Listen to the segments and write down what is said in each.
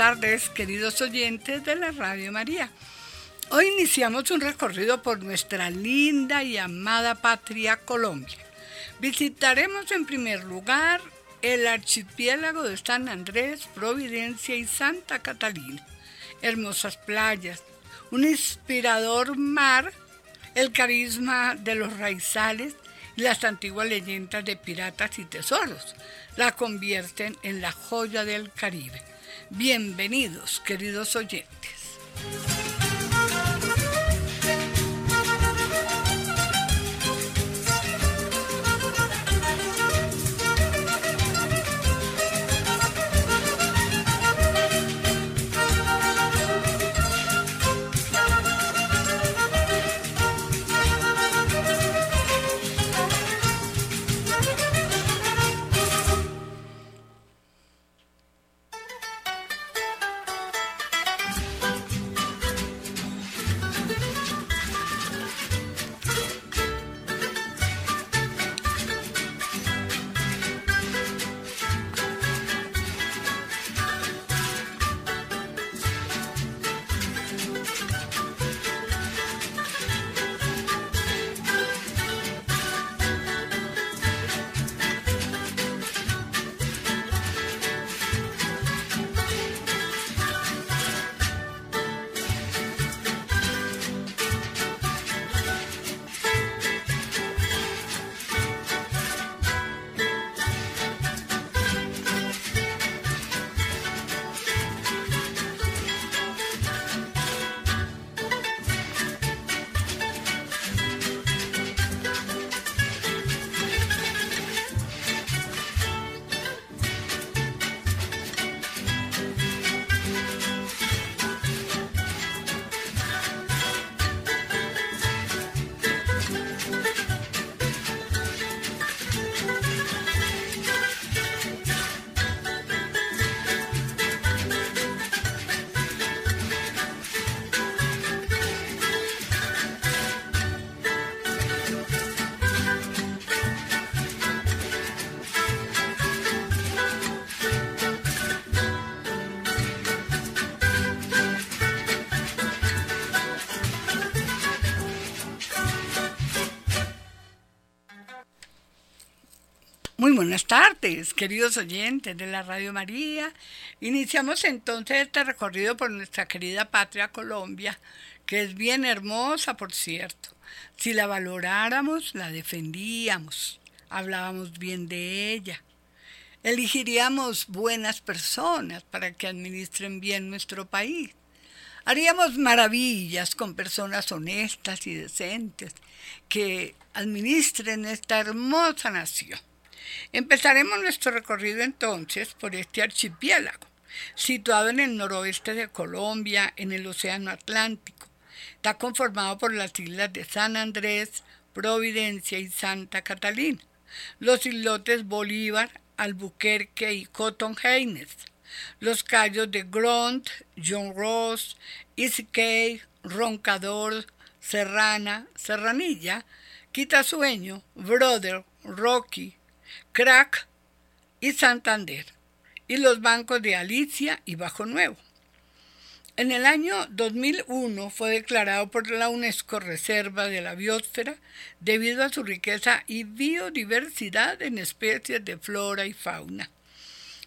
Tardes, queridos oyentes de la Radio María. Hoy iniciamos un recorrido por nuestra linda y amada patria Colombia. Visitaremos en primer lugar el archipiélago de San Andrés, Providencia y Santa Catalina. Hermosas playas, un inspirador mar, el carisma de los raizales y las antiguas leyendas de piratas y tesoros la convierten en la joya del Caribe. Bienvenidos, queridos oyentes. Muy buenas tardes, queridos oyentes de la Radio María. Iniciamos entonces este recorrido por nuestra querida patria Colombia, que es bien hermosa, por cierto. Si la valoráramos, la defendíamos, hablábamos bien de ella. Elegiríamos buenas personas para que administren bien nuestro país. Haríamos maravillas con personas honestas y decentes que administren esta hermosa nación. Empezaremos nuestro recorrido entonces por este archipiélago, situado en el noroeste de Colombia, en el Océano Atlántico. Está conformado por las islas de San Andrés, Providencia y Santa Catalina, los islotes Bolívar, Albuquerque y Cotton Haynes, los cayos de Gront, John Ross, Cay, Roncador, Serrana, Serranilla, Quitasueño, Brother, Rocky, Crack y Santander, y los bancos de Alicia y Bajo Nuevo. En el año 2001 fue declarado por la UNESCO Reserva de la Biosfera debido a su riqueza y biodiversidad en especies de flora y fauna.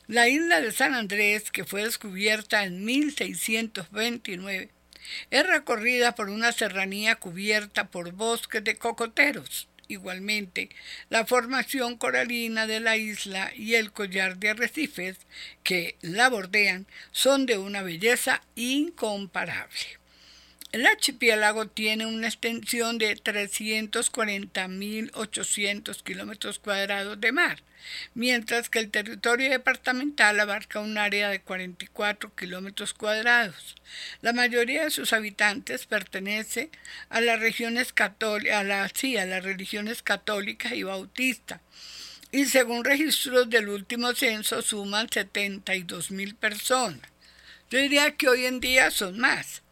La isla de San Andrés, que fue descubierta en 1629, es recorrida por una serranía cubierta por bosques de cocoteros Igualmente, la formación coralina de la isla y el collar de arrecifes que la bordean son de una belleza incomparable. El archipiélago tiene una extensión de 340.800 kilómetros cuadrados de mar, mientras que el territorio departamental abarca un área de 44 kilómetros cuadrados. La mayoría de sus habitantes pertenece a las regiones católicas, a, la, a las religiones y bautistas, y según registros del último censo suman 72 mil personas. Yo diría que hoy en día son más.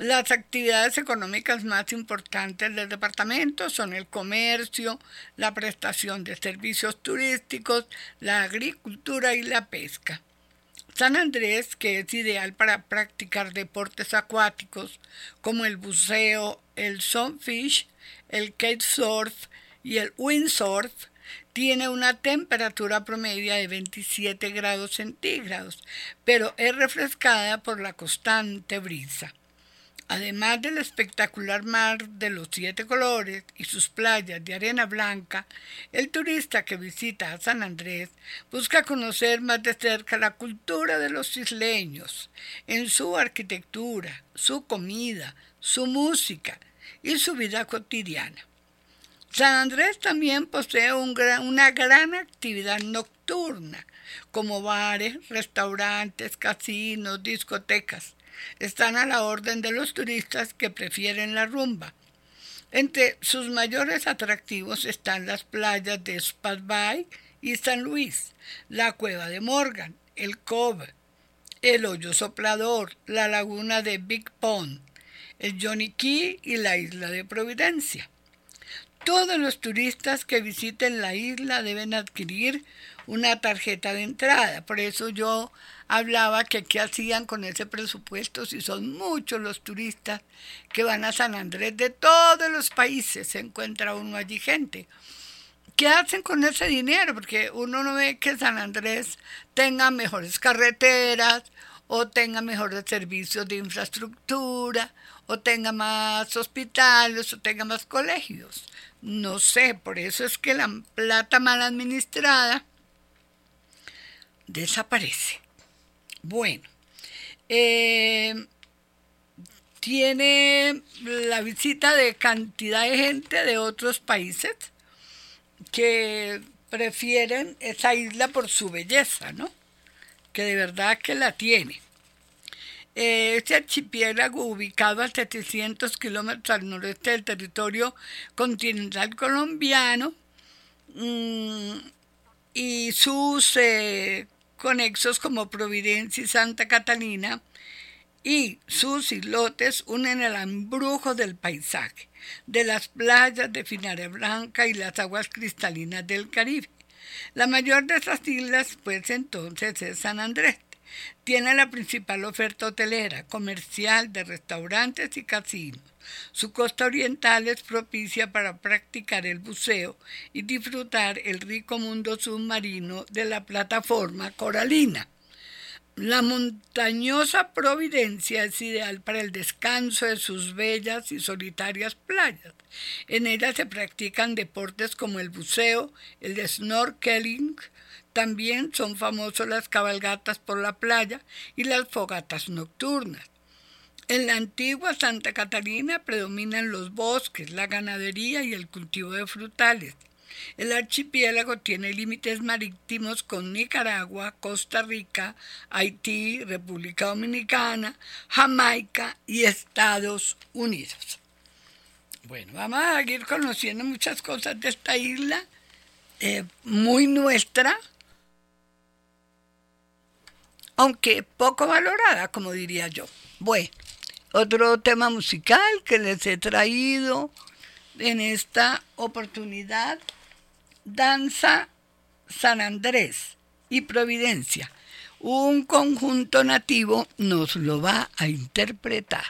Las actividades económicas más importantes del departamento son el comercio, la prestación de servicios turísticos, la agricultura y la pesca. San Andrés, que es ideal para practicar deportes acuáticos como el buceo, el sunfish, el kitesurf y el windsurf, tiene una temperatura promedia de 27 grados centígrados, pero es refrescada por la constante brisa. Además del espectacular mar de los siete colores y sus playas de arena blanca, el turista que visita a San Andrés busca conocer más de cerca la cultura de los isleños, en su arquitectura, su comida, su música y su vida cotidiana. San Andrés también posee una gran actividad nocturna, como bares, restaurantes, casinos, discotecas están a la orden de los turistas que prefieren la rumba. Entre sus mayores atractivos están las playas de Spad Bay y San Luis, la cueva de Morgan, el Cove, el hoyo soplador, la laguna de Big Pond, el Johnny Key y la isla de Providencia. Todos los turistas que visiten la isla deben adquirir una tarjeta de entrada. Por eso yo hablaba que qué hacían con ese presupuesto si son muchos los turistas que van a San Andrés de todos los países, se encuentra uno allí gente. ¿Qué hacen con ese dinero? Porque uno no ve que San Andrés tenga mejores carreteras o tenga mejores servicios de infraestructura o tenga más hospitales o tenga más colegios. No sé, por eso es que la plata mal administrada desaparece. Bueno, eh, tiene la visita de cantidad de gente de otros países que prefieren esa isla por su belleza, ¿no? Que de verdad que la tiene. Este archipiélago, ubicado a 700 kilómetros al noreste del territorio continental colombiano, mm, y sus eh, conexos como Providencia y Santa Catalina, y sus islotes unen el embrujo del paisaje, de las playas de Finare Blanca y las aguas cristalinas del Caribe. La mayor de esas islas, pues entonces, es San Andrés. Tiene la principal oferta hotelera, comercial, de restaurantes y casinos. Su costa oriental es propicia para practicar el buceo y disfrutar el rico mundo submarino de la plataforma coralina. La montañosa Providencia es ideal para el descanso de sus bellas y solitarias playas. En ella se practican deportes como el buceo, el snorkeling, también son famosos las cabalgatas por la playa y las fogatas nocturnas. En la antigua Santa Catalina predominan los bosques, la ganadería y el cultivo de frutales. El archipiélago tiene límites marítimos con Nicaragua, Costa Rica, Haití, República Dominicana, Jamaica y Estados Unidos. Bueno, vamos a seguir conociendo muchas cosas de esta isla, eh, muy nuestra, aunque poco valorada, como diría yo. Bueno, otro tema musical que les he traído en esta oportunidad, Danza San Andrés y Providencia. Un conjunto nativo nos lo va a interpretar.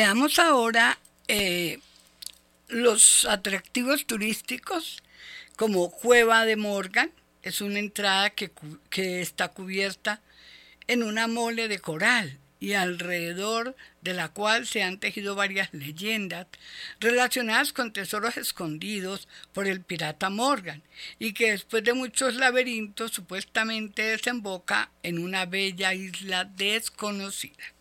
Veamos ahora eh, los atractivos turísticos como Cueva de Morgan, es una entrada que, que está cubierta en una mole de coral y alrededor de la cual se han tejido varias leyendas relacionadas con tesoros escondidos por el pirata Morgan y que después de muchos laberintos supuestamente desemboca en una bella isla desconocida.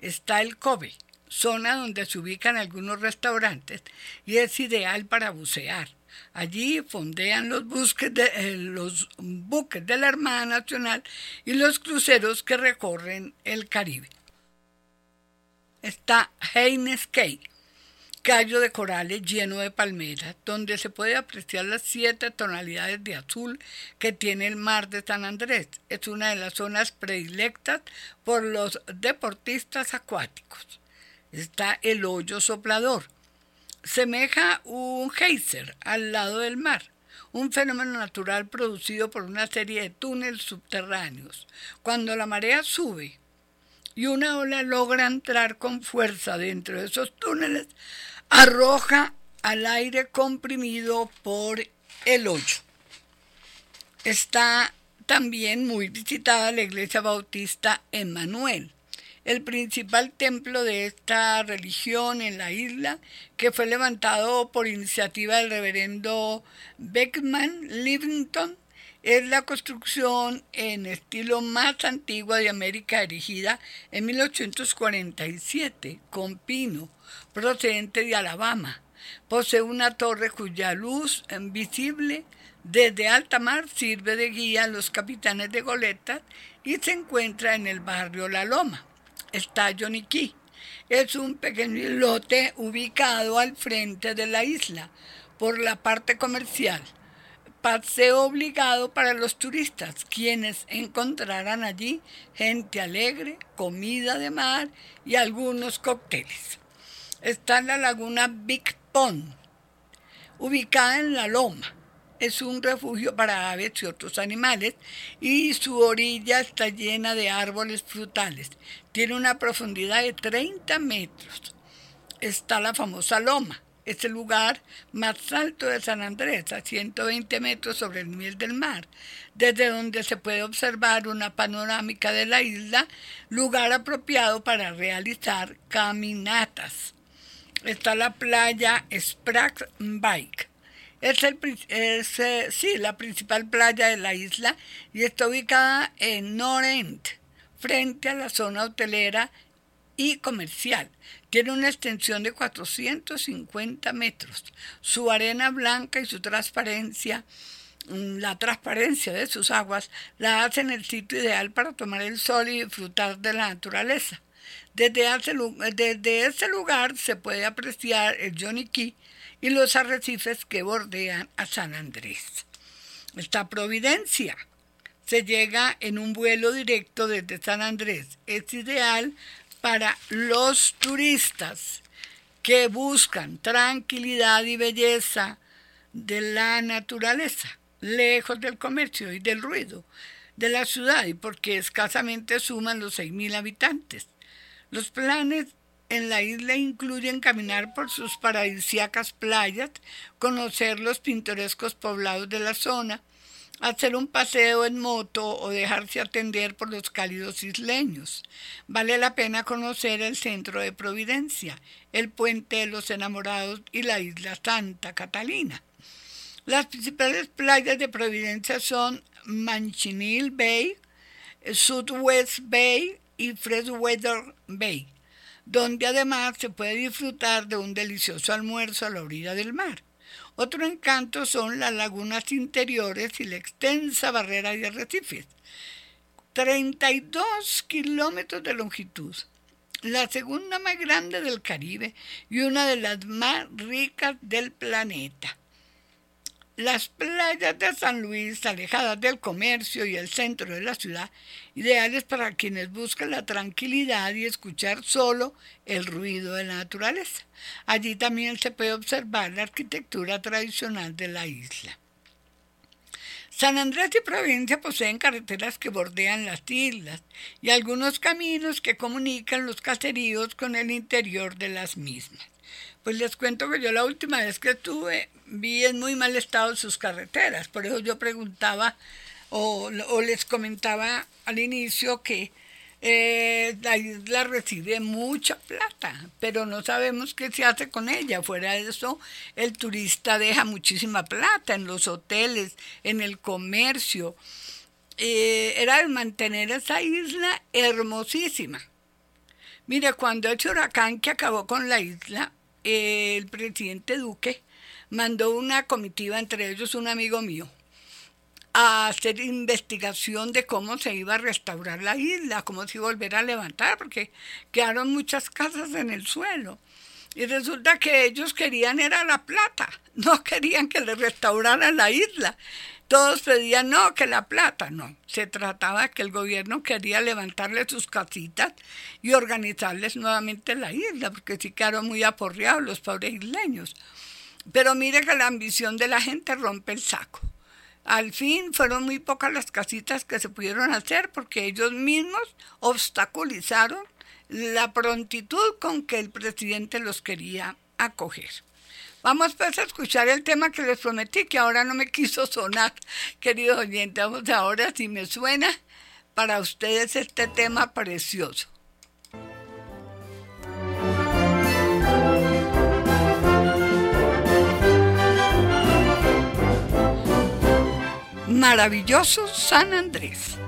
Está el Kobe, zona donde se ubican algunos restaurantes y es ideal para bucear. Allí fondean los, de, eh, los buques de la Armada Nacional y los cruceros que recorren el Caribe está Haynes Cay, callo de corales lleno de palmeras, donde se puede apreciar las siete tonalidades de azul que tiene el mar de San Andrés. Es una de las zonas predilectas por los deportistas acuáticos. Está el hoyo soplador. Semeja un geyser al lado del mar un fenómeno natural producido por una serie de túneles subterráneos. Cuando la marea sube, y una ola logra entrar con fuerza dentro de esos túneles, arroja al aire comprimido por el hoyo. Está también muy visitada la iglesia bautista Emmanuel, el principal templo de esta religión en la isla, que fue levantado por iniciativa del reverendo Beckman Livington es la construcción en estilo más antiguo de América erigida en 1847 con pino procedente de Alabama. Posee una torre cuya luz visible desde alta mar sirve de guía a los capitanes de goleta y se encuentra en el barrio La Loma. Está Yoniquí. Es un pequeño lote ubicado al frente de la isla por la parte comercial paseo obligado para los turistas, quienes encontrarán allí gente alegre, comida de mar y algunos cócteles. Está la laguna Big Pond, ubicada en la loma. Es un refugio para aves y otros animales y su orilla está llena de árboles frutales. Tiene una profundidad de 30 metros. Está la famosa loma es el lugar más alto de San Andrés, a 120 metros sobre el nivel del mar, desde donde se puede observar una panorámica de la isla, lugar apropiado para realizar caminatas. Está la playa Sprague Bike. Es, el, es eh, sí, la principal playa de la isla y está ubicada en Norent, frente a la zona hotelera y comercial. Tiene una extensión de 450 metros. Su arena blanca y su transparencia, mm, la transparencia de sus aguas, la hacen el sitio ideal para tomar el sol y disfrutar de la naturaleza. Desde, desde ese lugar se puede apreciar el Johnny Key y los arrecifes que bordean a San Andrés. Esta Providencia se llega en un vuelo directo desde San Andrés. Es ideal para los turistas que buscan tranquilidad y belleza de la naturaleza, lejos del comercio y del ruido de la ciudad, y porque escasamente suman los 6.000 habitantes. Los planes en la isla incluyen caminar por sus paradisíacas playas, conocer los pintorescos poblados de la zona, hacer un paseo en moto o dejarse atender por los cálidos isleños. Vale la pena conocer el centro de Providencia, el puente de los enamorados y la isla Santa Catalina. Las principales playas de Providencia son Manchineel Bay, Southwest Bay y Freshwater Bay, donde además se puede disfrutar de un delicioso almuerzo a la orilla del mar. Otro encanto son las lagunas interiores y la extensa barrera de arrecifes. 32 kilómetros de longitud, la segunda más grande del Caribe y una de las más ricas del planeta. Las playas de San Luis, alejadas del comercio y el centro de la ciudad, ideales para quienes buscan la tranquilidad y escuchar solo el ruido de la naturaleza. Allí también se puede observar la arquitectura tradicional de la isla. San Andrés y Providencia poseen carreteras que bordean las islas y algunos caminos que comunican los caseríos con el interior de las mismas. Pues les cuento que yo la última vez que estuve vi en muy mal estado sus carreteras, por eso yo preguntaba o, les comentaba al inicio que eh, la isla recibe mucha plata, pero no sabemos qué se hace con ella. Fuera de eso, el turista deja muchísima plata en los hoteles, en el comercio. Eh, era el mantener esa isla hermosísima. Mire, cuando ese huracán que acabó con la isla, el presidente Duque mandó una comitiva, entre ellos un amigo mío, a hacer investigación de cómo se iba a restaurar la isla, cómo se iba a volver a levantar, porque quedaron muchas casas en el suelo. Y resulta que ellos querían era la plata, no querían que le restauraran la isla. Todos pedían, no, que la plata, no. Se trataba que el gobierno quería levantarle sus casitas y organizarles nuevamente la isla, porque sí quedaron muy aporreados los pobres isleños. Pero mire que la ambición de la gente rompe el saco. Al fin fueron muy pocas las casitas que se pudieron hacer porque ellos mismos obstaculizaron la prontitud con que el presidente los quería acoger. Vamos pues a escuchar el tema que les prometí, que ahora no me quiso sonar, queridos oyentes. Vamos ahora, si me suena, para ustedes este tema precioso. maravilloso San Andrés.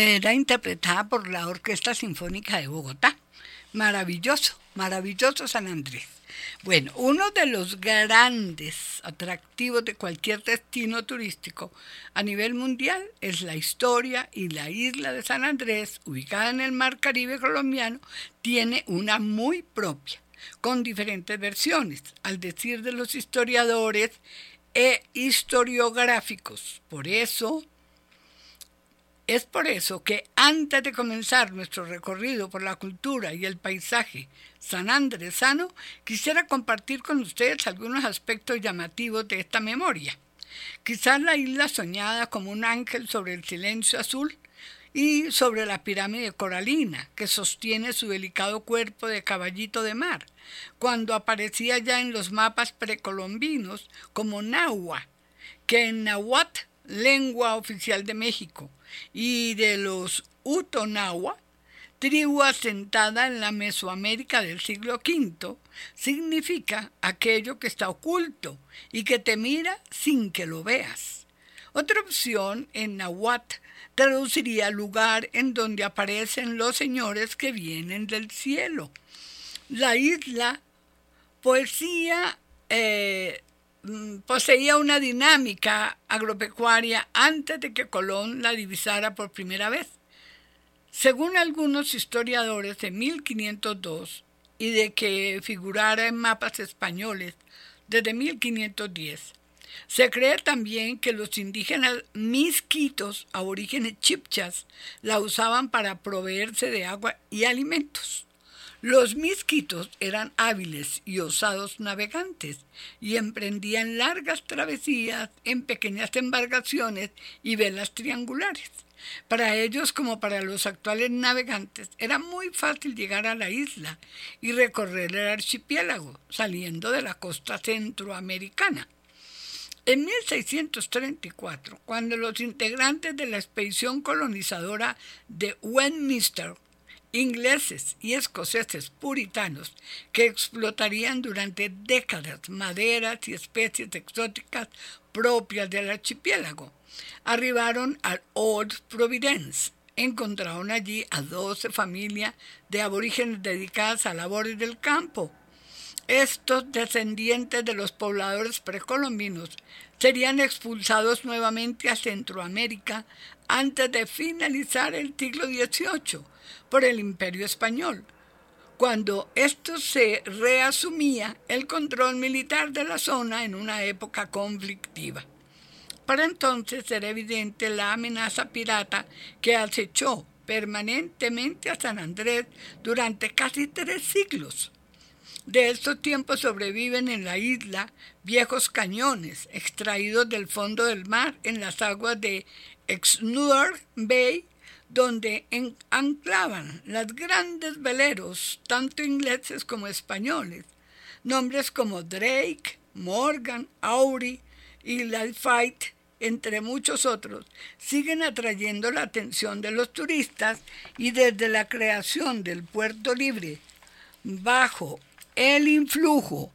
Era interpretada por la Orquesta Sinfónica de Bogotá. Maravilloso, maravilloso San Andrés. Bueno, uno de los grandes atractivos de cualquier destino turístico a nivel mundial es la historia y la isla de San Andrés, ubicada en el mar Caribe colombiano, tiene una muy propia, con diferentes versiones, al decir de los historiadores e historiográficos. Por eso, es por eso que antes de comenzar nuestro recorrido por la cultura y el paisaje sanandresano, quisiera compartir con ustedes algunos aspectos llamativos de esta memoria. Quizás la isla soñada como un ángel sobre el silencio azul y sobre la pirámide coralina que sostiene su delicado cuerpo de caballito de mar, cuando aparecía ya en los mapas precolombinos como Nahua, que en Nahuatl, lengua oficial de México, y de los Utonahua, tribu asentada en la Mesoamérica del siglo V, significa aquello que está oculto y que te mira sin que lo veas. Otra opción en Nahuatl traduciría lugar en donde aparecen los señores que vienen del cielo. La isla poesía eh, poseía una dinámica agropecuaria antes de que Colón la divisara por primera vez. Según algunos historiadores de 1502 y de que figurara en mapas españoles desde 1510, se cree también que los indígenas misquitos, aborígenes chipchas, la usaban para proveerse de agua y alimentos. Los misquitos eran hábiles y osados navegantes y emprendían largas travesías en pequeñas embarcaciones y velas triangulares. Para ellos, como para los actuales navegantes, era muy fácil llegar a la isla y recorrer el archipiélago, saliendo de la costa centroamericana. En 1634, cuando los integrantes de la expedición colonizadora de Westminster ingleses y escoceses puritanos que explotarían durante décadas maderas y especies exóticas propias del archipiélago. Arribaron al Old Providence. Encontraron allí a 12 familias de aborígenes dedicadas a labores del campo. Estos descendientes de los pobladores precolombinos serían expulsados nuevamente a Centroamérica antes de finalizar el siglo XVIII por el imperio español, cuando esto se reasumía el control militar de la zona en una época conflictiva. Para entonces era evidente la amenaza pirata que acechó permanentemente a San Andrés durante casi tres siglos. De estos tiempos sobreviven en la isla viejos cañones extraídos del fondo del mar en las aguas de Exnur Bay donde anclaban los grandes veleros, tanto ingleses como españoles. Nombres como Drake, Morgan, Aury y Lafayette, entre muchos otros, siguen atrayendo la atención de los turistas y desde la creación del puerto libre, bajo el influjo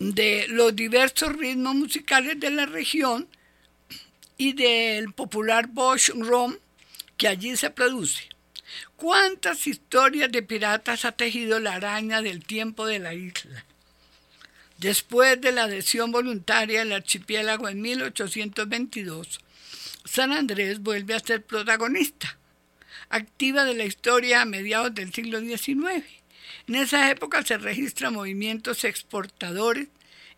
de los diversos ritmos musicales de la región y del popular Bosch Rom, que allí se produce. ¿Cuántas historias de piratas ha tejido la araña del tiempo de la isla? Después de la adhesión voluntaria al archipiélago en 1822, San Andrés vuelve a ser protagonista, activa de la historia a mediados del siglo XIX. En esa época se registran movimientos exportadores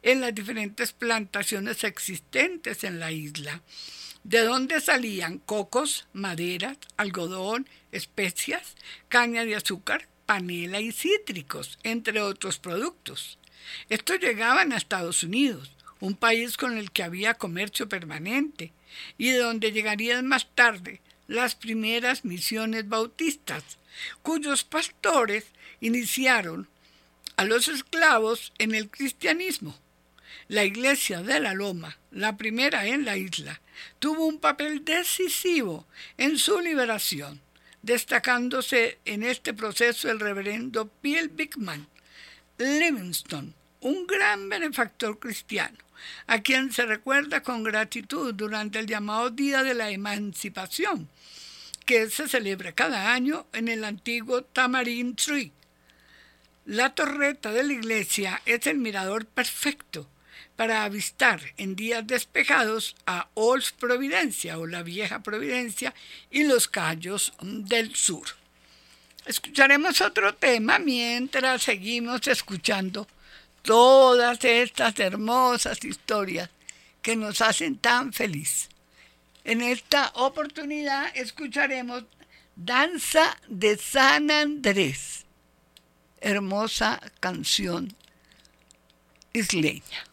en las diferentes plantaciones existentes en la isla de dónde salían cocos, maderas, algodón, especias, caña de azúcar, panela y cítricos, entre otros productos. Estos llegaban a Estados Unidos, un país con el que había comercio permanente, y de donde llegarían más tarde las primeras misiones bautistas, cuyos pastores iniciaron a los esclavos en el cristianismo. La iglesia de la Loma, la primera en la isla, tuvo un papel decisivo en su liberación, destacándose en este proceso el reverendo Bill Bigman Livingston, un gran benefactor cristiano, a quien se recuerda con gratitud durante el llamado Día de la Emancipación, que se celebra cada año en el antiguo Tamarin Tree. La torreta de la iglesia es el mirador perfecto para avistar en días despejados a Old Providencia o la Vieja Providencia y los Cayos del Sur. Escucharemos otro tema mientras seguimos escuchando todas estas hermosas historias que nos hacen tan feliz. En esta oportunidad escucharemos Danza de San Andrés, hermosa canción isleña.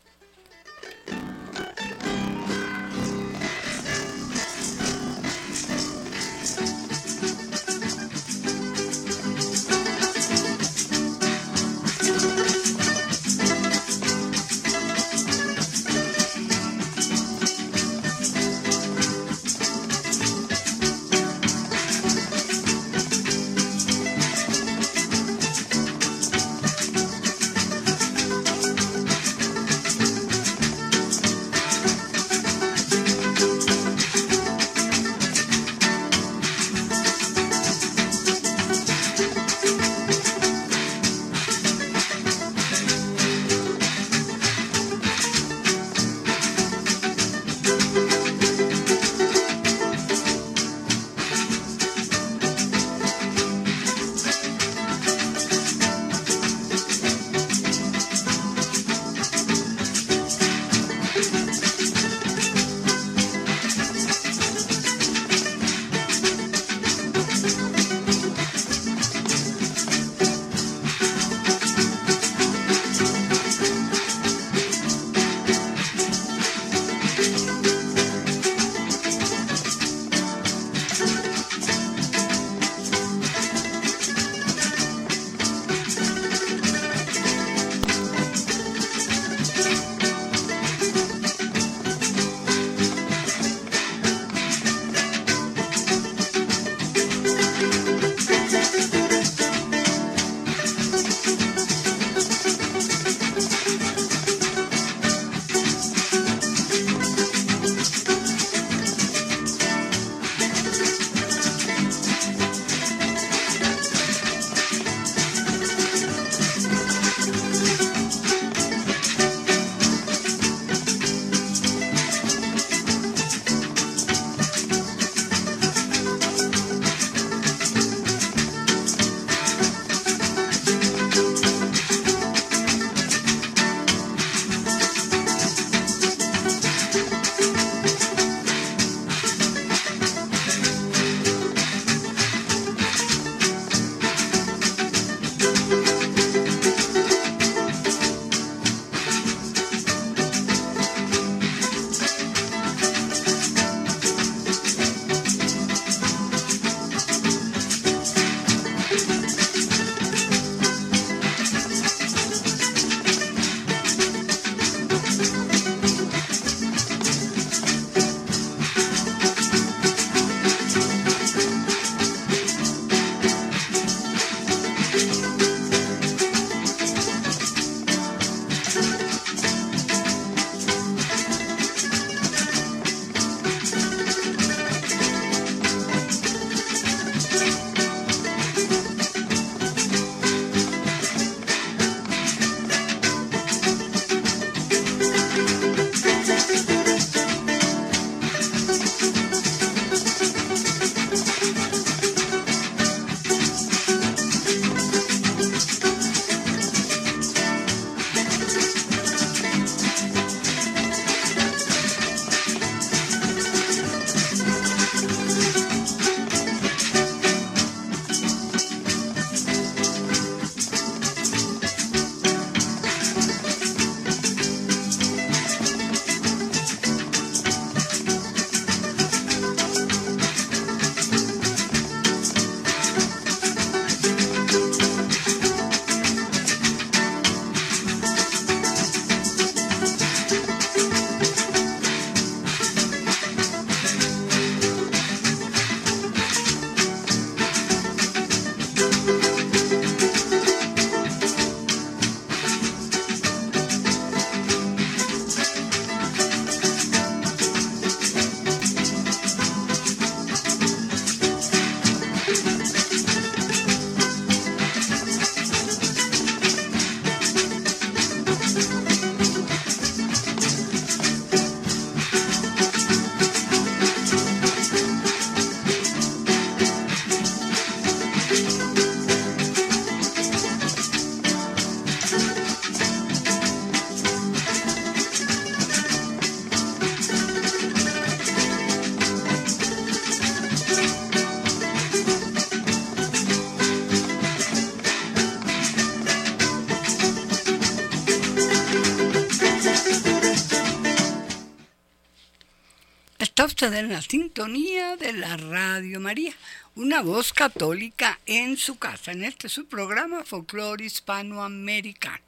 Está usted en la sintonía de la Radio María, una voz católica en su casa, en este su programa Folclore Hispanoamericano.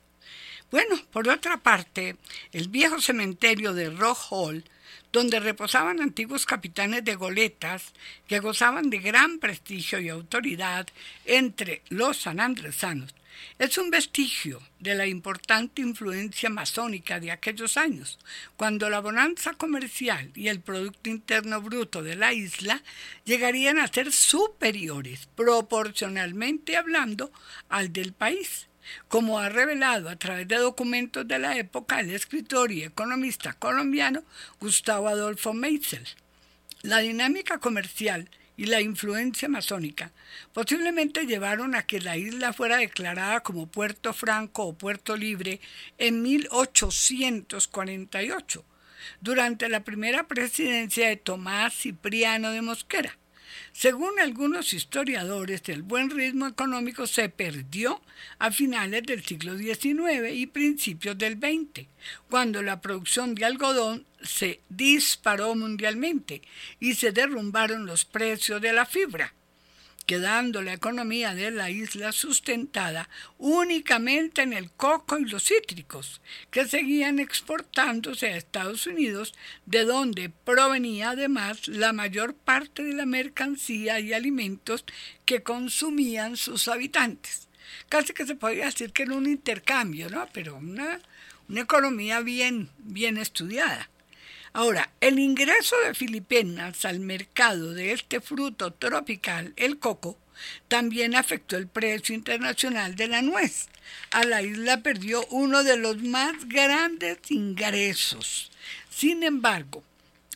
Bueno, por otra parte, el viejo cementerio de Rock Hall, donde reposaban antiguos capitanes de goletas que gozaban de gran prestigio y autoridad entre los sanandresanos, es un vestigio de la importante influencia masónica de aquellos años, cuando la bonanza comercial y el Producto Interno Bruto de la isla llegarían a ser superiores, proporcionalmente hablando, al del país como ha revelado a través de documentos de la época el escritor y economista colombiano Gustavo Adolfo Meitzel. La dinámica comercial y la influencia masónica posiblemente llevaron a que la isla fuera declarada como Puerto Franco o Puerto Libre en 1848, durante la primera presidencia de Tomás Cipriano de Mosquera. Según algunos historiadores, el buen ritmo económico se perdió a finales del siglo XIX y principios del XX, cuando la producción de algodón se disparó mundialmente y se derrumbaron los precios de la fibra quedando la economía de la isla sustentada únicamente en el coco y los cítricos, que seguían exportándose a Estados Unidos, de donde provenía además la mayor parte de la mercancía y alimentos que consumían sus habitantes. Casi que se podría decir que era un intercambio, ¿no? Pero una, una economía bien, bien estudiada. Ahora, el ingreso de Filipinas al mercado de este fruto tropical, el coco, también afectó el precio internacional de la nuez. A la isla perdió uno de los más grandes ingresos. Sin embargo,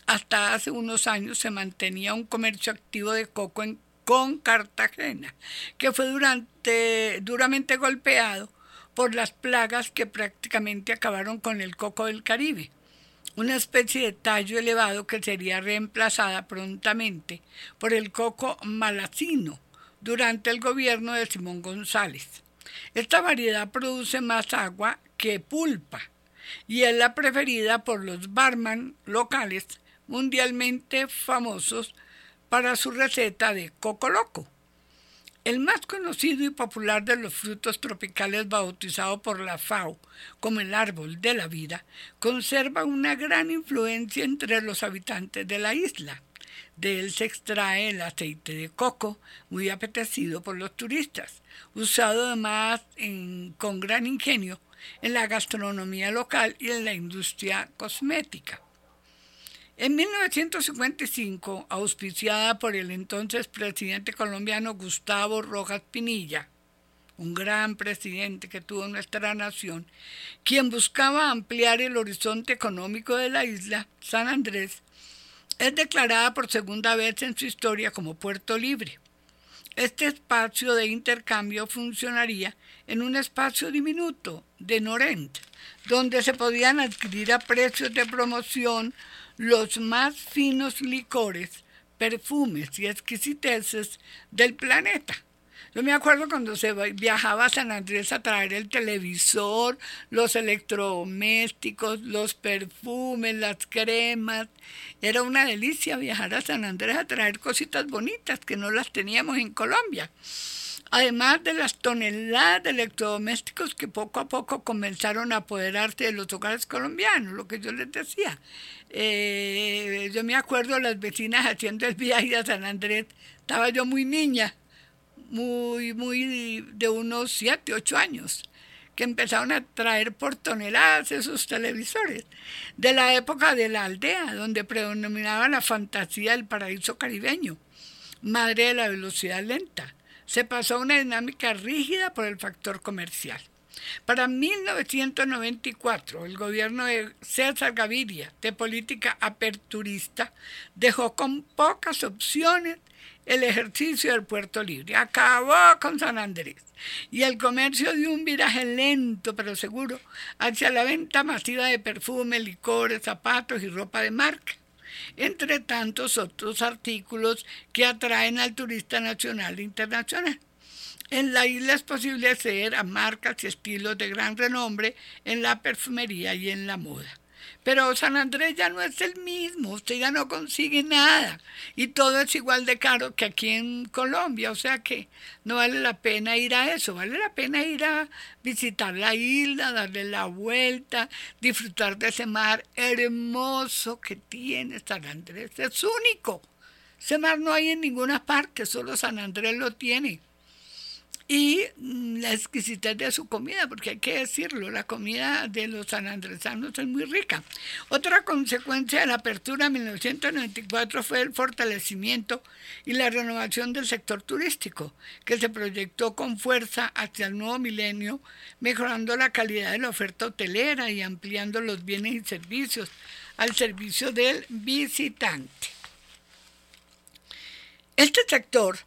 hasta hace unos años se mantenía un comercio activo de coco con Cartagena, que fue durante, duramente golpeado por las plagas que prácticamente acabaron con el coco del Caribe una especie de tallo elevado que sería reemplazada prontamente por el coco malacino durante el gobierno de Simón González. Esta variedad produce más agua que pulpa y es la preferida por los barman locales mundialmente famosos para su receta de coco loco. El más conocido y popular de los frutos tropicales bautizado por la FAO como el árbol de la vida, conserva una gran influencia entre los habitantes de la isla. De él se extrae el aceite de coco, muy apetecido por los turistas, usado además con gran ingenio en la gastronomía local y en la industria cosmética. En 1955, auspiciada por el entonces presidente colombiano Gustavo Rojas Pinilla, un gran presidente que tuvo nuestra nación, quien buscaba ampliar el horizonte económico de la isla, San Andrés, es declarada por segunda vez en su historia como puerto libre. Este espacio de intercambio funcionaría en un espacio diminuto de Norent, donde se podían adquirir a precios de promoción los más finos licores, perfumes y exquisiteces del planeta. Yo me acuerdo cuando se viajaba a San Andrés a traer el televisor, los electrodomésticos, los perfumes, las cremas. Era una delicia viajar a San Andrés a traer cositas bonitas que no las teníamos en Colombia además de las toneladas de electrodomésticos que poco a poco comenzaron a apoderarse de los hogares colombianos, lo que yo les decía. Eh, yo me acuerdo las vecinas haciendo el viaje a San Andrés, estaba yo muy niña, muy, muy de unos 7, 8 años, que empezaron a traer por toneladas esos televisores, de la época de la aldea, donde predominaba la fantasía del paraíso caribeño, madre de la velocidad lenta se pasó a una dinámica rígida por el factor comercial. Para 1994, el gobierno de César Gaviria, de política aperturista, dejó con pocas opciones el ejercicio del puerto libre. Acabó con San Andrés y el comercio dio un viraje lento pero seguro hacia la venta masiva de perfumes, licores, zapatos y ropa de marca entre tantos otros artículos que atraen al turista nacional e internacional. En la isla es posible acceder a marcas y estilos de gran renombre en la perfumería y en la moda. Pero San Andrés ya no es el mismo, usted ya no consigue nada. Y todo es igual de caro que aquí en Colombia, o sea que no vale la pena ir a eso, vale la pena ir a visitar la isla, darle la vuelta, disfrutar de ese mar hermoso que tiene San Andrés, es único. Ese mar no hay en ninguna parte, solo San Andrés lo tiene y mm, la exquisitez de su comida, porque hay que decirlo, la comida de los sanandresanos es muy rica. Otra consecuencia de la apertura en 1994 fue el fortalecimiento y la renovación del sector turístico, que se proyectó con fuerza hacia el nuevo milenio, mejorando la calidad de la oferta hotelera y ampliando los bienes y servicios al servicio del visitante. Este sector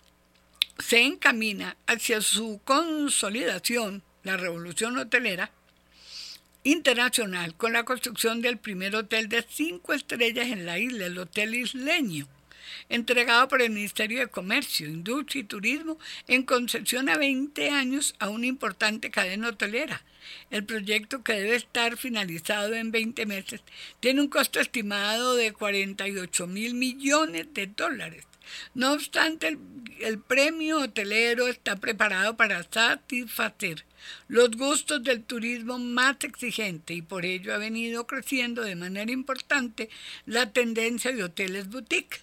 se encamina hacia su consolidación, la revolución hotelera internacional, con la construcción del primer hotel de cinco estrellas en la isla, el Hotel Isleño, entregado por el Ministerio de Comercio, Industria y Turismo en concesión a 20 años a una importante cadena hotelera. El proyecto, que debe estar finalizado en 20 meses, tiene un costo estimado de 48 mil millones de dólares no obstante, el, premio hotelero está preparado para satisfacer los gustos del turismo más exigente y por ello ha venido creciendo de manera importante la tendencia de hoteles boutique.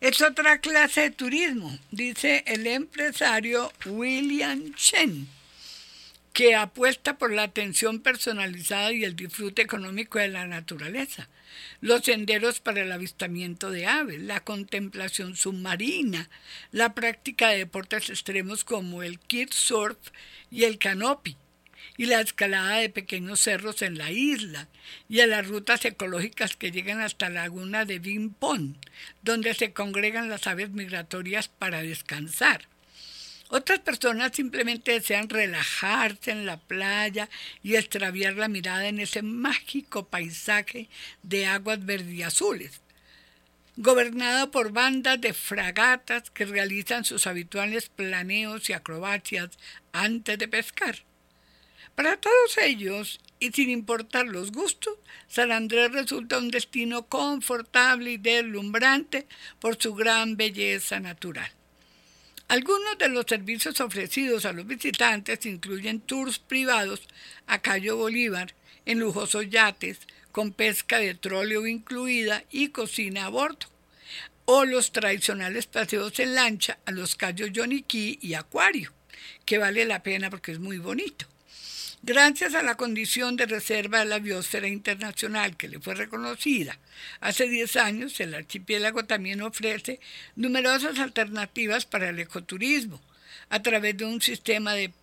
Es otra clase de turismo, dice el empresario William Chen que apuesta por la atención personalizada y el disfrute económico de la naturaleza, los senderos para el avistamiento de aves, la contemplación submarina, la práctica de deportes extremos como el surf y el canopy, y la escalada de pequeños cerros en la isla, y a las rutas ecológicas que llegan hasta la laguna de Pond, donde se congregan las aves migratorias para descansar. Otras personas simplemente desean relajarse en la playa y extraviar la mirada en ese mágico paisaje de aguas azules, gobernado por bandas de fragatas que realizan sus habituales planeos y acrobacias antes de pescar. Para todos ellos, y sin importar los gustos, San Andrés resulta un destino confortable y deslumbrante por su gran belleza natural. Algunos de los servicios ofrecidos a los visitantes incluyen tours privados a Cayo Bolívar en lujosos yates con pesca de tróleo incluida y cocina a bordo, o los tradicionales paseos en lancha a los Cayos Yoniquí y Acuario, que vale la pena porque es muy bonito. Gracias a la condición de reserva de la biosfera internacional que le fue reconocida hace 10 años, el archipiélago también ofrece numerosas alternativas para el ecoturismo a través de un sistema de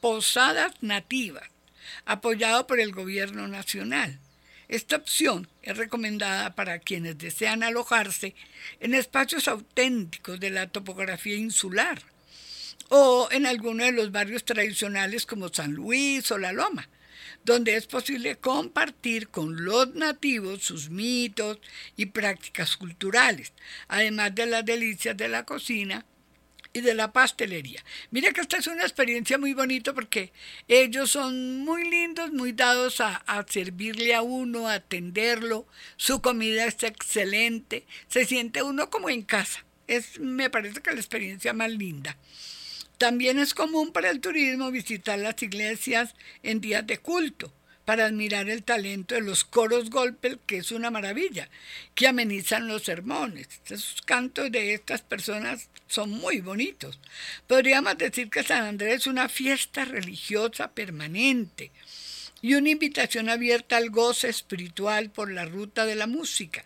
posadas nativas apoyado por el gobierno nacional. Esta opción es recomendada para quienes desean alojarse en espacios auténticos de la topografía insular o en alguno de los barrios tradicionales como San Luis o La Loma, donde es posible compartir con los nativos sus mitos y prácticas culturales, además de las delicias de la cocina y de la pastelería. Mira que esta es una experiencia muy bonita porque ellos son muy lindos, muy dados a, servirle a uno, a atenderlo, su comida es excelente, se siente uno como en casa. Es, me parece que la experiencia más linda. También es común para el turismo visitar las iglesias en días de culto para admirar el talento de los coros golpes, que es una maravilla, que amenizan los sermones. Esos cantos de estas personas son muy bonitos. Podríamos decir que San Andrés es una fiesta religiosa permanente y una invitación abierta al goce espiritual por la ruta de la música,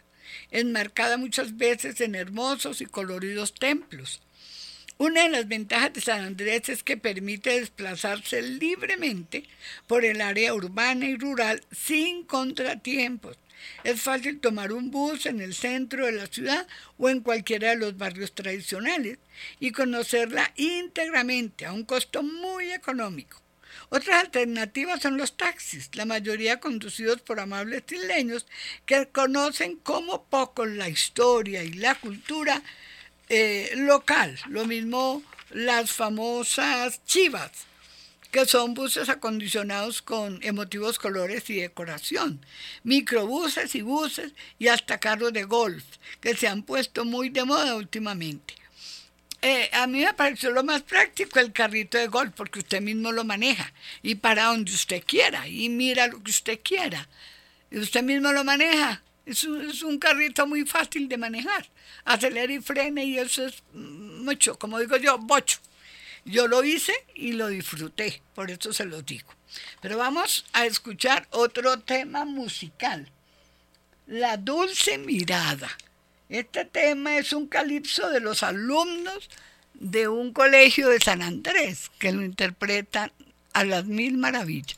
enmarcada muchas veces en hermosos y coloridos templos una de las ventajas de San Andrés es que permite desplazarse libremente por el área urbana y rural sin contratiempos. Es fácil tomar un bus en el centro de la ciudad o en cualquiera de los barrios tradicionales y conocerla íntegramente a un costo muy económico. Otras alternativas son los taxis, la mayoría conducidos por amables isleños que conocen como poco la historia y la cultura eh, local. Lo mismo las famosas chivas, que son buses acondicionados con emotivos colores y decoración, microbuses y buses y hasta carros de golf, que se han puesto muy de moda últimamente. Eh, a mí me pareció lo más práctico el carrito de golf, porque usted mismo lo maneja y para donde usted quiera y mira lo que usted quiera. Y usted mismo lo maneja. Es un, es un carrito muy fácil de manejar. Acelera y frena y eso es mucho, como digo yo, bocho. Yo lo hice y lo disfruté, por eso se lo digo. Pero vamos a escuchar otro tema musical. La dulce mirada. Este tema es un calipso de los alumnos de un colegio de San Andrés que lo interpretan a las mil maravillas.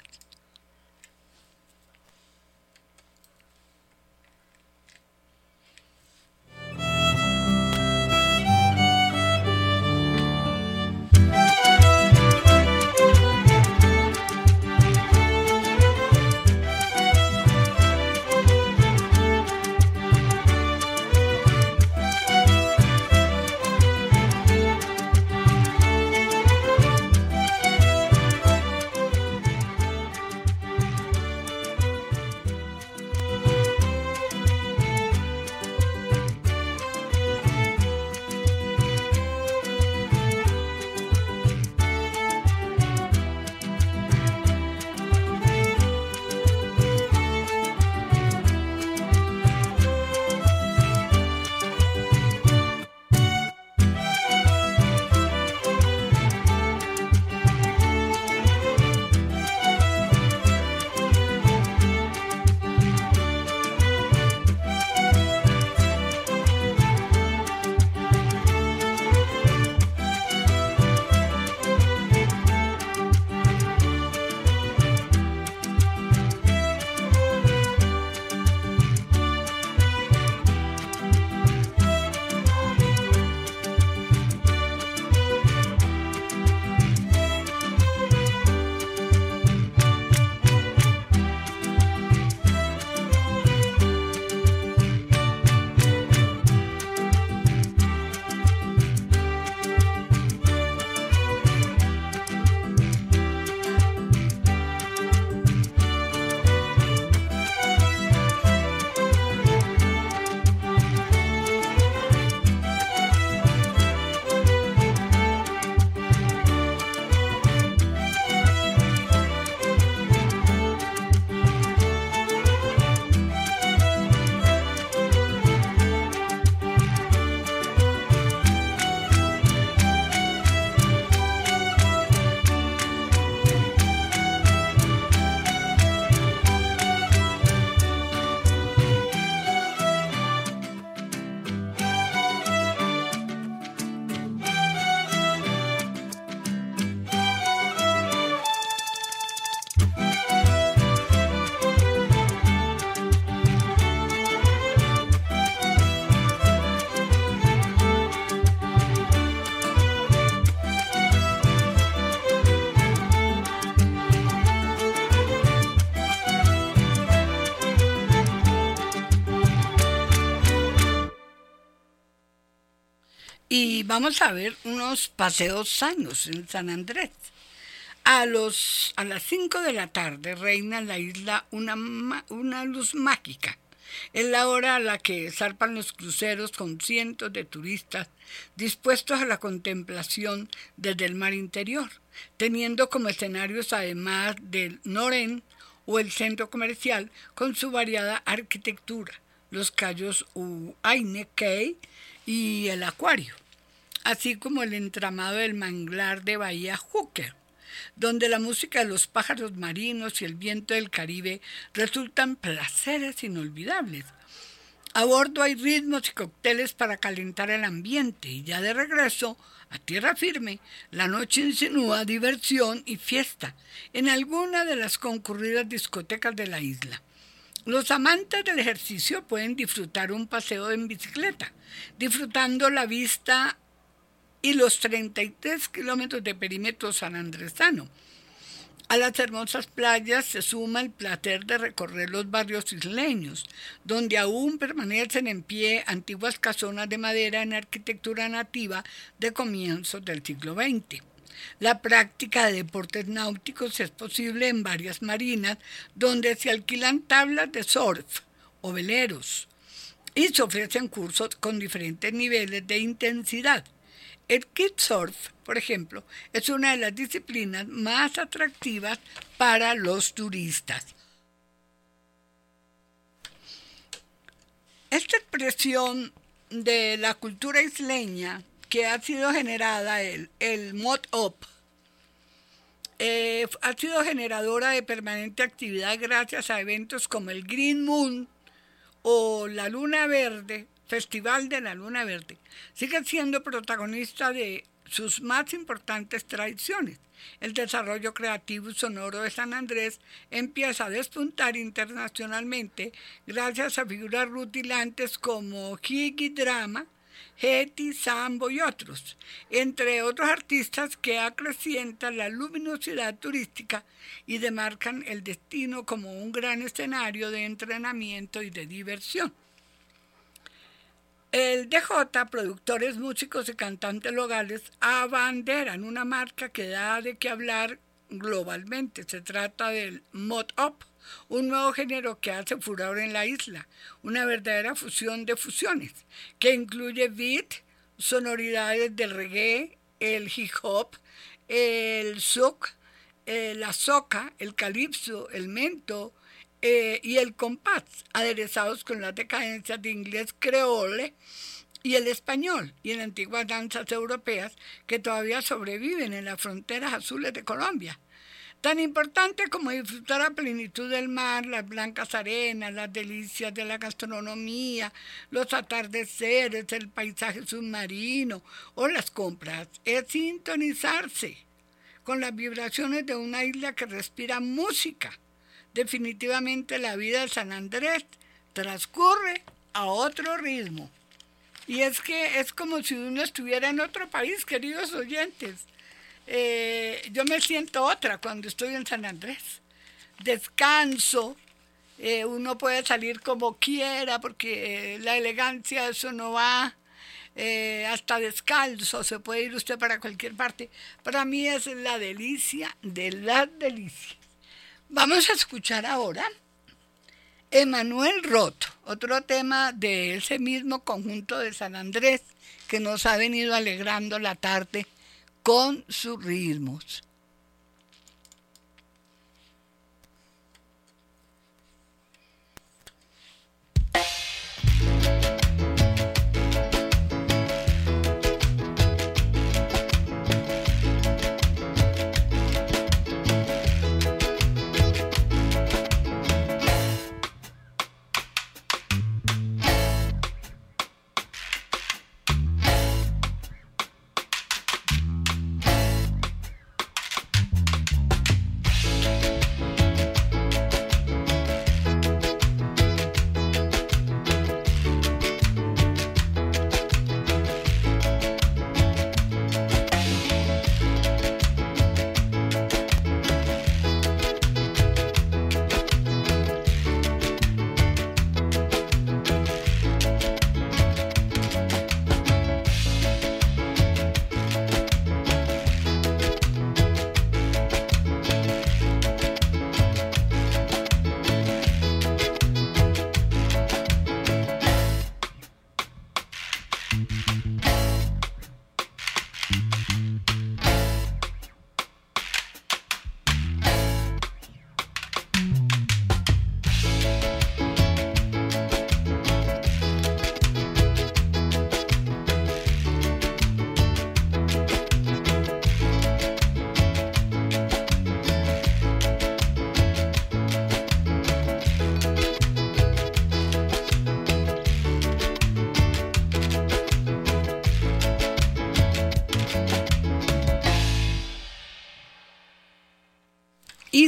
Vamos a ver unos paseos sanos en San Andrés. A, los, a las 5 de la tarde reina en la isla una, una luz mágica. Es la hora a la que zarpan los cruceros con cientos de turistas dispuestos a la contemplación desde el mar interior, teniendo como escenarios además del Noren o el centro comercial con su variada arquitectura, los callos Uaine Key y el acuario así como el entramado del manglar de Bahía Hooker, donde la música de los pájaros marinos y el viento del Caribe resultan placeres inolvidables. A bordo hay ritmos y cócteles para calentar el ambiente y ya de regreso a tierra firme, la noche insinúa diversión y fiesta en alguna de las concurridas discotecas de la isla. Los amantes del ejercicio pueden disfrutar un paseo en bicicleta, disfrutando la vista y los 33 kilómetros de perímetro sanandresano. A las hermosas playas se suma el placer de recorrer los barrios isleños, donde aún permanecen en pie antiguas casonas de madera en arquitectura nativa de comienzos del siglo XX. La práctica de deportes náuticos es posible en varias marinas donde se alquilan tablas de surf o veleros y se ofrecen cursos con diferentes niveles de intensidad. El kitesurf, por ejemplo, es una de las disciplinas más atractivas para los turistas. Esta expresión de la cultura isleña que ha sido generada, el, el mod up, eh, ha sido generadora de permanente actividad gracias a eventos como el Green Moon o la Luna Verde, Festival de la Luna Verde. Sigue siendo protagonista de sus más importantes tradiciones. El desarrollo creativo y sonoro de San Andrés empieza a despuntar internacionalmente gracias a figuras rutilantes como Higgy Drama, Hetty, Sambo y otros, entre otros artistas que acrecientan la luminosidad turística y demarcan el destino como un gran escenario de entrenamiento y de diversión. El DJ, productores, músicos y cantantes locales, abanderan una marca que da de qué hablar globalmente. Se trata del mod up, un nuevo género que hace furor en la isla, una verdadera fusión de fusiones, que incluye beat, sonoridades del reggae, el hip hop, el souk, eh, la soca, el calipso, el mento, eh, y el compás, aderezados con las decadencias de inglés creole y el español y en antiguas danzas europeas que todavía sobreviven en las fronteras azules de Colombia. Tan importante como disfrutar a plenitud del mar, las blancas arenas, las delicias de la gastronomía, los atardeceres, el paisaje submarino o las compras, es sintonizarse con las vibraciones de una isla que respira música definitivamente la vida de San Andrés transcurre a otro ritmo. Y es que es como si uno estuviera en otro país, queridos oyentes. Eh, yo me siento otra cuando estoy en San Andrés. Descanso, eh, uno puede salir como quiera porque eh, la elegancia eso no va. hasta descalzo, se puede ir usted para cualquier parte. Para mí es la delicia de las delicias. Vamos a escuchar ahora Emanuel Roto, otro tema de ese mismo conjunto de San Andrés que nos ha venido alegrando la tarde con sus ritmos.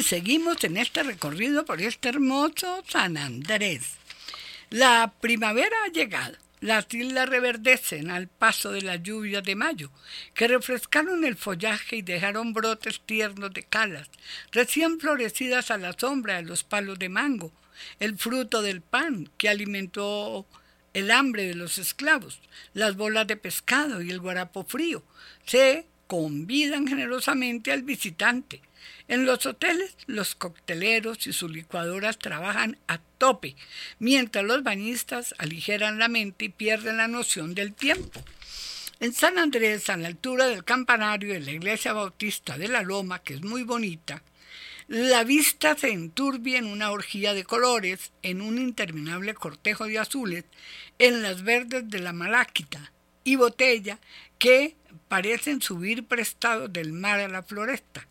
Seguimos en este recorrido por este hermoso San Andrés. La primavera ha llegado. Las islas reverdecen al paso de las lluvias de mayo, que refrescaron el follaje y dejaron brotes tiernos de calas, recién florecidas a la sombra de los palos de mango, el fruto del pan que alimentó el hambre de los esclavos, las bolas de pescado y el guarapo frío, se convidan generosamente al visitante. En los hoteles, los cocteleros y sus licuadoras trabajan a tope, mientras los bañistas aligeran la mente y pierden la noción del tiempo. En San Andrés, a la altura del campanario de la iglesia bautista de la Loma, que es muy bonita, la vista se enturbia en una orgía de colores, en un interminable cortejo de azules, en las verdes de la Maláquita y botella que parecen subir prestados del mar a la floresta.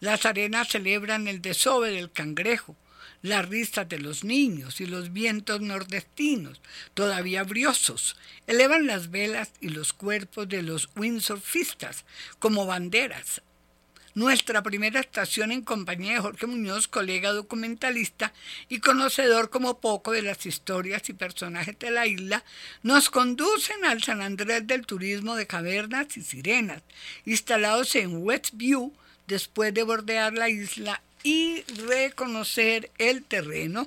Las arenas celebran el desove del cangrejo, las risas de los niños y los vientos nordestinos, todavía briosos, elevan las velas y los cuerpos de los windsurfistas como banderas. Nuestra primera estación en compañía de Jorge Muñoz, colega documentalista y conocedor como poco de las historias y personajes de la isla, nos conducen al San Andrés del turismo de cavernas y sirenas, instalados en Westview, después de bordear la isla y reconocer el terreno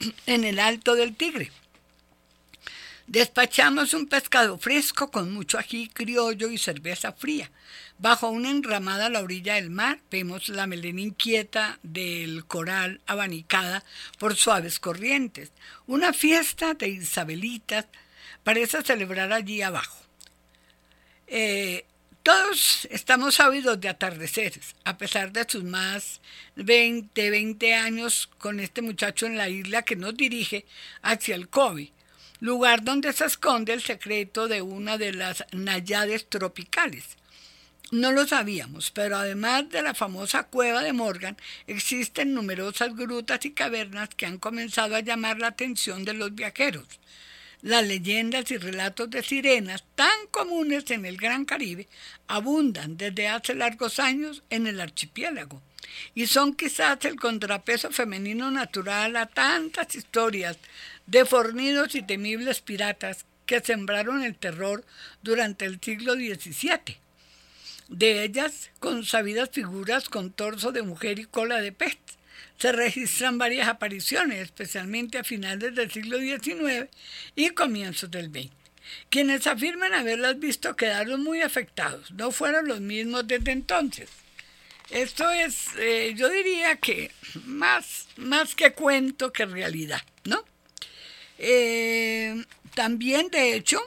en el Alto del Tigre. Despachamos un pescado fresco con mucho ají criollo y cerveza fría. Bajo una enramada a la orilla del mar vemos la melena inquieta del coral abanicada por suaves corrientes. Una fiesta de isabelitas parece celebrar allí abajo. Eh, todos estamos ávidos de atardeceres, a pesar de sus más 20, 20 años con este muchacho en la isla que nos dirige hacia el Kobe, lugar donde se esconde el secreto de una de las Nayades tropicales. No lo sabíamos, pero además de la famosa cueva de Morgan, existen numerosas grutas y cavernas que han comenzado a llamar la atención de los viajeros las leyendas y relatos de sirenas tan comunes en el Gran Caribe abundan desde hace largos años en el archipiélago y son quizás el contrapeso femenino natural a tantas historias de fornidos y temibles piratas que sembraron el terror durante el siglo XVII. De ellas, con sabidas figuras con torso de mujer y cola de pez, se registran varias apariciones, especialmente a finales del siglo XIX y comienzos del XX. Quienes afirman haberlas visto quedaron muy afectados, no fueron los mismos desde entonces. Esto es, eh, yo diría que más, más que cuento que realidad, ¿no? Eh, también, de hecho,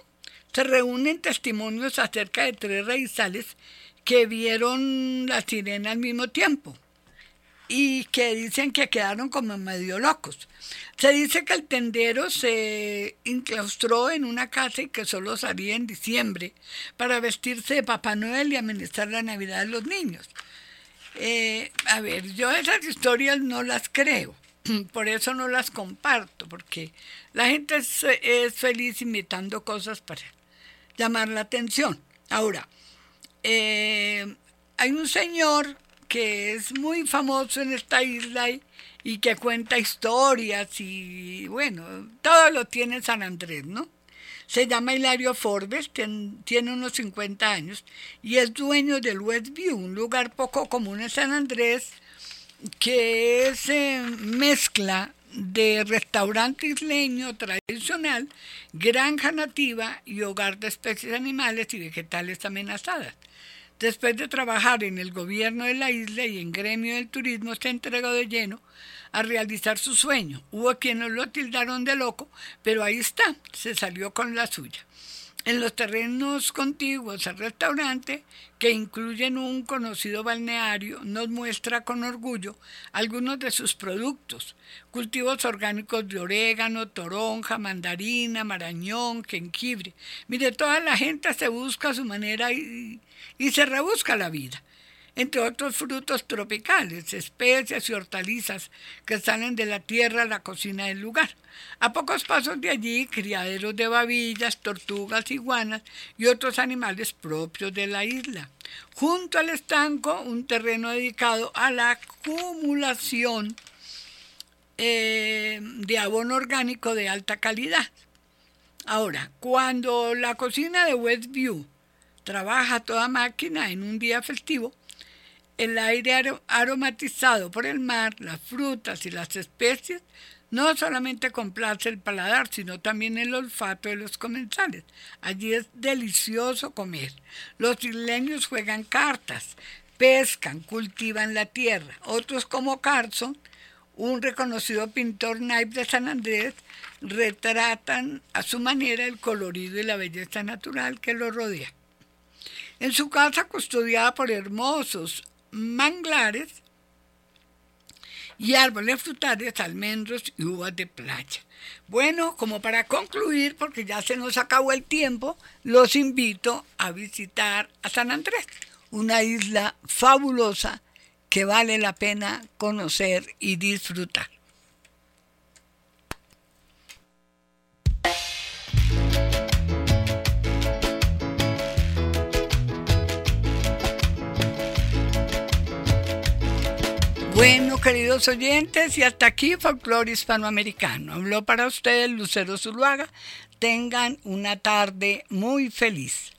se reúnen testimonios acerca de tres raizales que vieron la sirena al mismo tiempo y que dicen que quedaron como medio locos. Se dice que el tendero se inclaustró en una casa y que solo salía en diciembre para vestirse de Papá Noel y amenizar la Navidad de los niños. Eh, a ver, yo esas historias no las creo, por eso no las comparto, porque la gente es, feliz imitando cosas para llamar la atención. Ahora, eh, hay un señor que es muy famoso en esta isla y, que cuenta historias y bueno, todo lo tiene San Andrés, ¿no? Se llama Hilario Forbes, tiene unos 50 años y es dueño del Westview, un lugar poco común en San Andrés que es eh, mezcla de restaurante isleño tradicional, granja nativa y hogar de especies animales y vegetales amenazadas. Después de trabajar en el gobierno de la isla y en gremio del turismo, se entregó de lleno a realizar su sueño. Hubo quienes lo tildaron de loco, pero ahí está, se salió con la suya. En los terrenos contiguos al restaurante, que incluyen un conocido balneario, nos muestra con orgullo algunos de sus productos, cultivos orgánicos de orégano, toronja, mandarina, marañón, jengibre. Mire, toda la gente se busca su manera y, y se rebusca la vida entre otros frutos tropicales, especias y hortalizas que salen de la tierra a la cocina del lugar. A pocos pasos de allí, criaderos de babillas, tortugas, iguanas y otros animales propios de la isla. Junto al estanco, un terreno dedicado a la acumulación eh, de abono orgánico de alta calidad. Ahora, cuando la cocina de Westview trabaja toda máquina en un día festivo, el aire aromatizado por el mar, las frutas y las especies no solamente complace el paladar, sino también el olfato de los comensales. Allí es delicioso comer. Los isleños juegan cartas, pescan, cultivan la tierra. Otros como Carson, un reconocido pintor naipe de San Andrés, retratan a su manera el colorido y la belleza natural que lo rodea. En su casa custodiada por hermosos manglares, y árboles frutales, almendros y uvas de playa. Bueno, como para concluir, porque ya se nos acabó el tiempo, los invito a visitar a San Andrés, una isla fabulosa que vale la pena conocer y disfrutar. Bueno, queridos oyentes, y hasta aquí Folclore Hispanoamericano. Habló para ustedes Lucero Zuluaga. Tengan una tarde muy feliz.